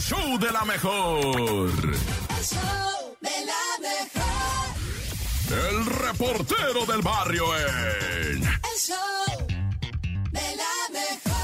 show de la mejor. El show de la mejor. El reportero del barrio en. El show de la mejor.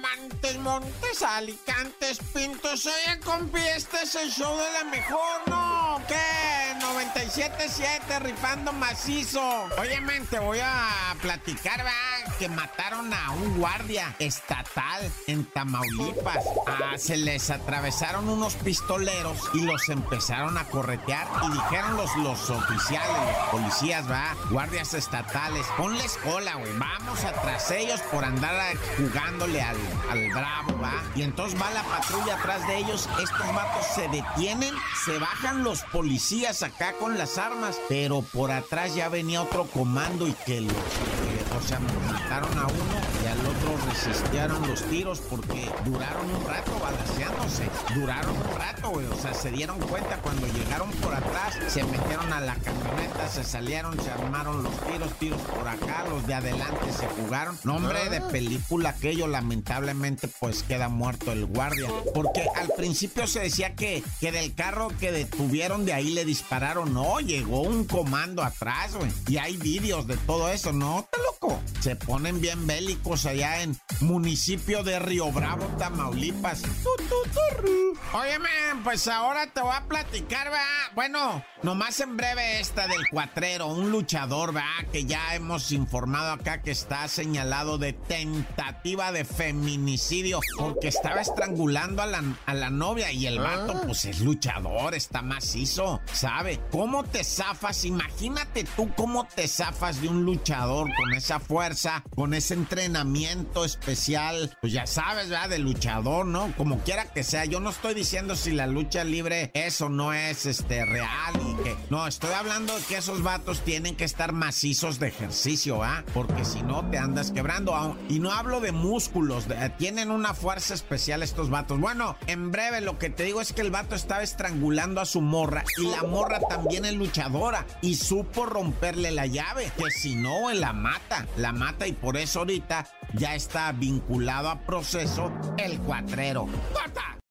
Montes, Montes, Alicantes, Pintos, oye, compi, este es el show de la mejor, ¿no? ¿Qué? 97.7, rifando macizo. Oye, men, te voy a platicar, va, que mataron a un guardia estatal en Tamaulipas. Ah, se les atravesaron unos pistoleros y los empezaron a corretear y dijeron los, los oficiales, los policías, va, guardias estatales, ponles cola, güey, vamos atrás ellos por andar jugándole al, al bravo, va. Y entonces va la patrulla atrás de ellos, estos vatos se detienen, se bajan los policías acá con las armas, pero por atrás ya venía otro comando y que los... o sea, mataron a uno y al otro resistieron los tiros porque duraron un rato Duraron un rato, güey. O sea, se dieron cuenta cuando llegaron por atrás, se metieron a la camioneta, se salieron, se armaron los tiros, tiros por acá, los de adelante se jugaron. Nombre de película aquello, lamentablemente, pues queda muerto el guardia. Porque al principio se decía que, que del carro que detuvieron de ahí le dispararon. No, llegó un comando atrás, güey. Y hay vídeos de todo eso, ¿no? ¿Está loco? Se ponen bien bélicos allá en municipio de Río Bravo, Tamaulipas. Turru. Óyeme, pues ahora te voy a platicar, va. Bueno, nomás en breve esta del cuatrero, un luchador, va, que ya hemos informado acá que está señalado de tentativa de feminicidio porque estaba estrangulando a la, a la novia y el vato, pues es luchador, está macizo, ¿sabe? ¿Cómo te zafas? Imagínate tú cómo te zafas de un luchador con esa fuerza, con ese entrenamiento especial, pues ya sabes, ¿verdad? De luchador, ¿no? Como quiera que sea, yo no estoy diciendo si la lucha libre es o no es este real y que no, estoy hablando de que esos vatos tienen que estar macizos de ejercicio, ¿ah? Porque si no te andas quebrando. Y no hablo de músculos, de- tienen una fuerza especial estos vatos. Bueno, en breve lo que te digo es que el vato estaba estrangulando a su morra y la morra también es luchadora y supo romperle la llave, que si no, la mata, la mata y por eso ahorita ya está vinculado a proceso el. ¡Cuatrero!